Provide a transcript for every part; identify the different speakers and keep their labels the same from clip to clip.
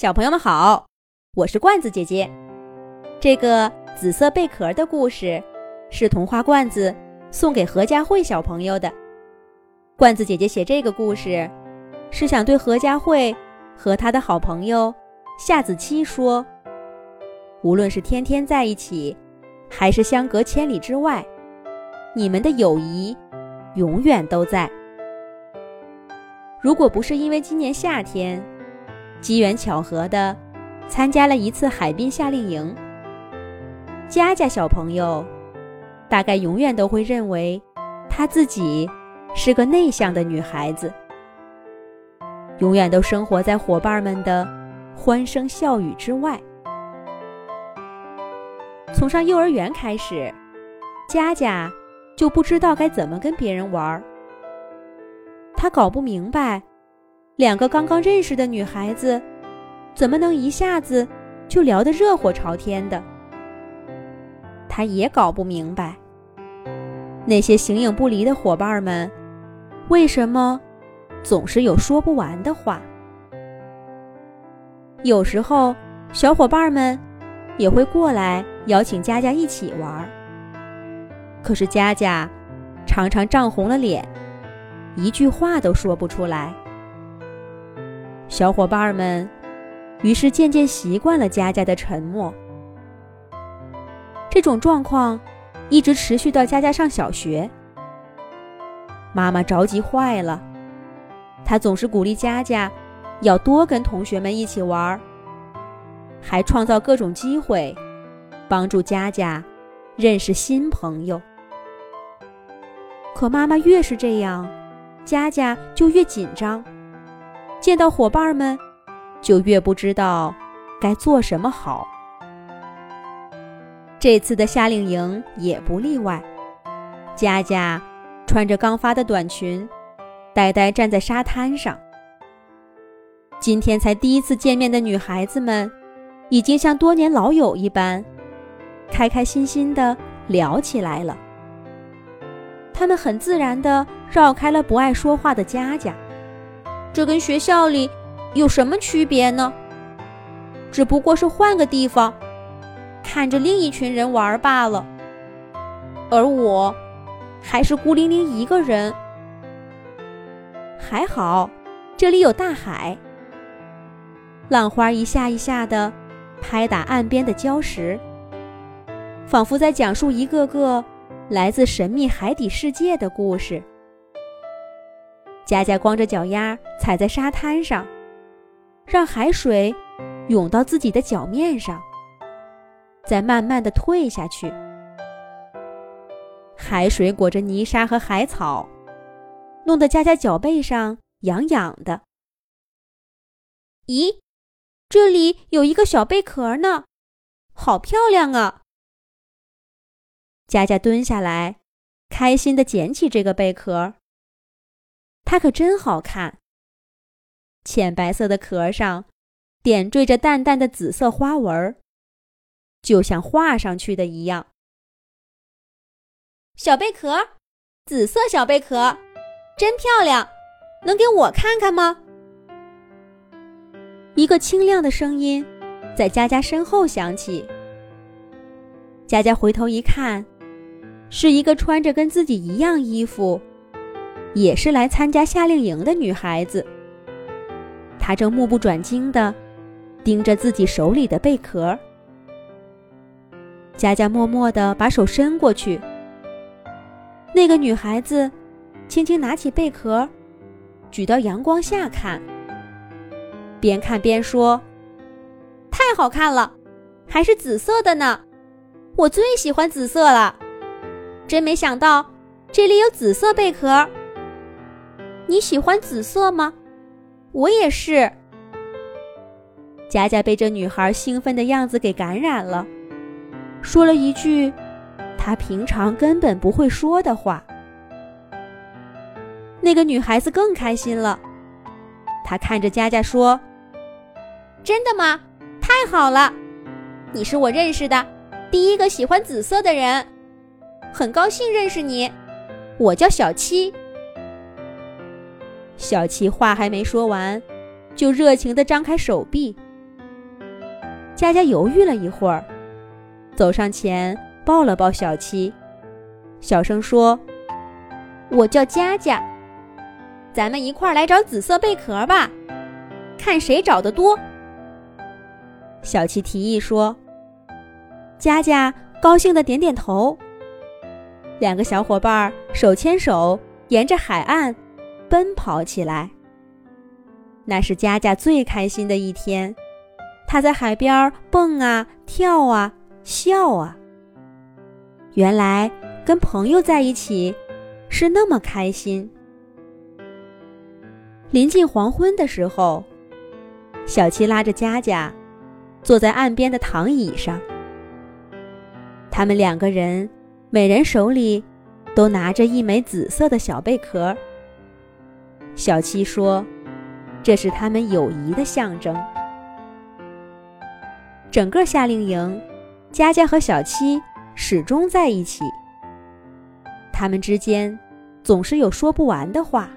Speaker 1: 小朋友们好，我是罐子姐姐。这个紫色贝壳的故事是童话罐子送给何佳慧小朋友的。罐子姐姐写这个故事，是想对何佳慧和她的好朋友夏子期说：无论是天天在一起，还是相隔千里之外，你们的友谊永远都在。如果不是因为今年夏天，机缘巧合的，参加了一次海滨夏令营。佳佳小朋友，大概永远都会认为，她自己是个内向的女孩子，永远都生活在伙伴们的欢声笑语之外。从上幼儿园开始，佳佳就不知道该怎么跟别人玩儿，她搞不明白。两个刚刚认识的女孩子，怎么能一下子就聊得热火朝天的？他也搞不明白，那些形影不离的伙伴们，为什么总是有说不完的话？有时候，小伙伴们也会过来邀请佳佳一起玩儿，可是佳佳常常涨红了脸，一句话都说不出来。小伙伴们于是渐渐习惯了佳佳的沉默。这种状况一直持续到佳佳上小学。妈妈着急坏了，她总是鼓励佳佳要多跟同学们一起玩，还创造各种机会，帮助佳佳认识新朋友。可妈妈越是这样，佳佳就越紧张。见到伙伴们，就越不知道该做什么好。这次的夏令营也不例外。佳佳穿着刚发的短裙，呆呆站在沙滩上。今天才第一次见面的女孩子们，已经像多年老友一般，开开心心的聊起来了。他们很自然的绕开了不爱说话的佳佳。这跟学校里有什么区别呢？只不过是换个地方，看着另一群人玩罢了。而我，还是孤零零一个人。还好，这里有大海，浪花一下一下的拍打岸边的礁石，仿佛在讲述一个个来自神秘海底世界的故事。佳佳光着脚丫踩在沙滩上，让海水涌到自己的脚面上，再慢慢的退下去。海水裹着泥沙和海草，弄得佳佳脚背上痒痒的。咦，这里有一个小贝壳呢，好漂亮啊！佳佳蹲下来，开心的捡起这个贝壳。它可真好看，浅白色的壳上点缀着淡淡的紫色花纹，就像画上去的一样。小贝壳，紫色小贝壳，真漂亮，能给我看看吗？一个清亮的声音在佳佳身后响起。佳佳回头一看，是一个穿着跟自己一样衣服。也是来参加夏令营的女孩子，她正目不转睛地盯着自己手里的贝壳。佳佳默默地把手伸过去，那个女孩子轻轻拿起贝壳，举到阳光下看，边看边说：“太好看了，还是紫色的呢，我最喜欢紫色了。真没想到这里有紫色贝壳。”你喜欢紫色吗？我也是。佳佳被这女孩兴奋的样子给感染了，说了一句她平常根本不会说的话。那个女孩子更开心了，她看着佳佳说：“真的吗？太好了！你是我认识的第一个喜欢紫色的人，很高兴认识你。我叫小七。”小七话还没说完，就热情地张开手臂，佳佳犹豫了一会儿，走上前抱了抱小七，小声说：“我叫佳佳，咱们一块儿来找紫色贝壳吧，看谁找的多。”小七提议说：“佳佳高兴的点点头。”两个小伙伴手牵手沿着海岸奔跑起来。那是佳佳最开心的一天，她在海边蹦啊跳啊笑啊。原来跟朋友在一起是那么开心。临近黄昏的时候，小七拉着佳佳。坐在岸边的躺椅上，他们两个人每人手里都拿着一枚紫色的小贝壳。小七说：“这是他们友谊的象征。”整个夏令营，佳佳和小七始终在一起。他们之间总是有说不完的话。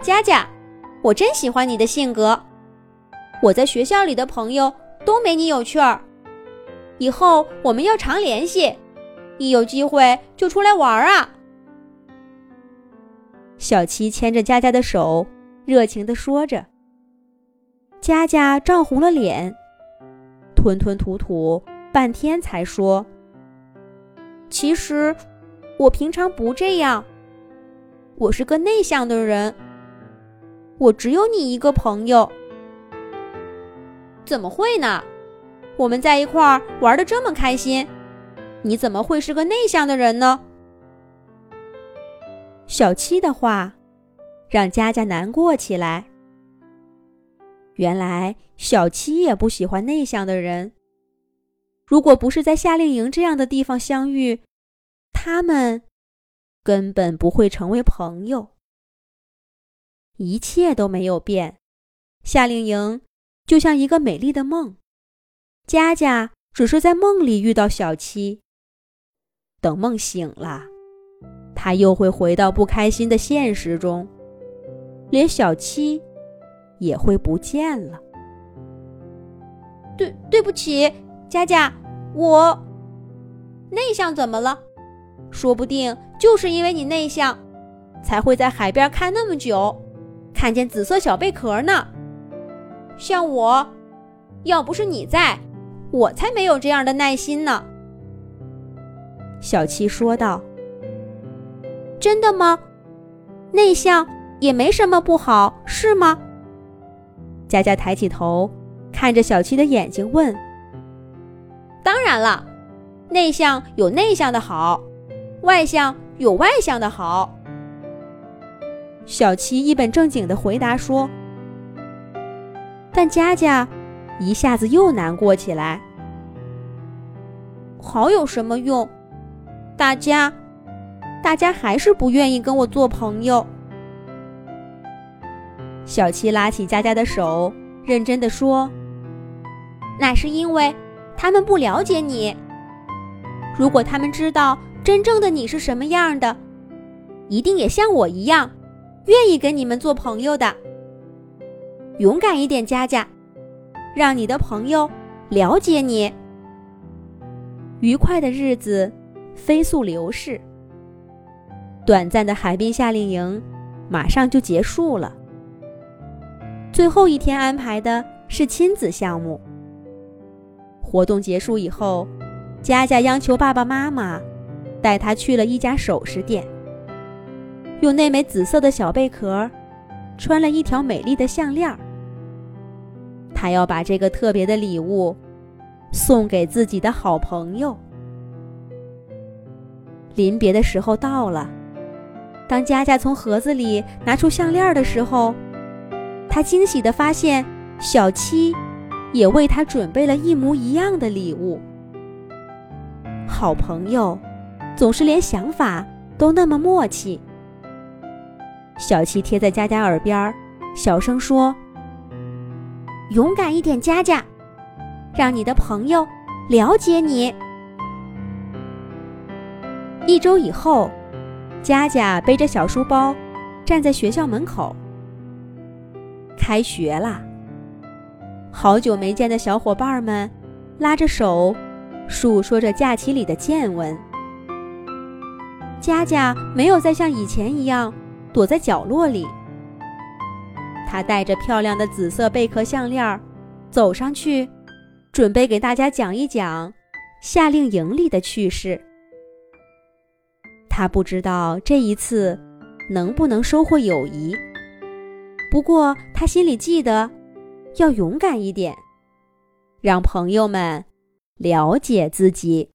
Speaker 1: 佳佳，我真喜欢你的性格。我在学校里的朋友。都没你有趣儿，以后我们要常联系，一有机会就出来玩啊！小七牵着佳佳的手，热情地说着。佳佳涨红了脸，吞吞吐吐半天才说：“其实我平常不这样，我是个内向的人，我只有你一个朋友。”怎么会呢？我们在一块儿玩的这么开心，你怎么会是个内向的人呢？小七的话让佳佳难过起来。原来小七也不喜欢内向的人。如果不是在夏令营这样的地方相遇，他们根本不会成为朋友。一切都没有变，夏令营。就像一个美丽的梦，佳佳只是在梦里遇到小七。等梦醒了，他又会回到不开心的现实中，连小七也会不见了。对，对不起，佳佳，我内向怎么了？说不定就是因为你内向，才会在海边看那么久，看见紫色小贝壳呢。像我，要不是你在，我才没有这样的耐心呢。”小七说道。“真的吗？内向也没什么不好，是吗？”佳佳抬起头，看着小七的眼睛问：“当然了，内向有内向的好，外向有外向的好。”小七一本正经的回答说。但佳佳一下子又难过起来。好有什么用？大家，大家还是不愿意跟我做朋友。小七拉起佳佳的手，认真的说：“那是因为他们不了解你。如果他们知道真正的你是什么样的，一定也像我一样，愿意跟你们做朋友的。”勇敢一点，佳佳，让你的朋友了解你。愉快的日子飞速流逝，短暂的海滨夏令营马上就结束了。最后一天安排的是亲子项目。活动结束以后，佳佳央求爸爸妈妈带她去了一家首饰店，用那枚紫色的小贝壳穿了一条美丽的项链。他要把这个特别的礼物送给自己的好朋友。临别的时候到了，当佳佳从盒子里拿出项链的时候，他惊喜地发现小七也为他准备了一模一样的礼物。好朋友总是连想法都那么默契。小七贴在佳佳耳边，小声说。勇敢一点，佳佳，让你的朋友了解你。一周以后，佳佳背着小书包，站在学校门口。开学啦！好久没见的小伙伴们拉着手，述说着假期里的见闻。佳佳没有再像以前一样躲在角落里，她带着漂亮的紫色贝壳项链，走上去，准备给大家讲一讲夏令营里的趣事。他不知道这一次能不能收获友谊，不过他心里记得。要勇敢一点，让朋友们了解自己。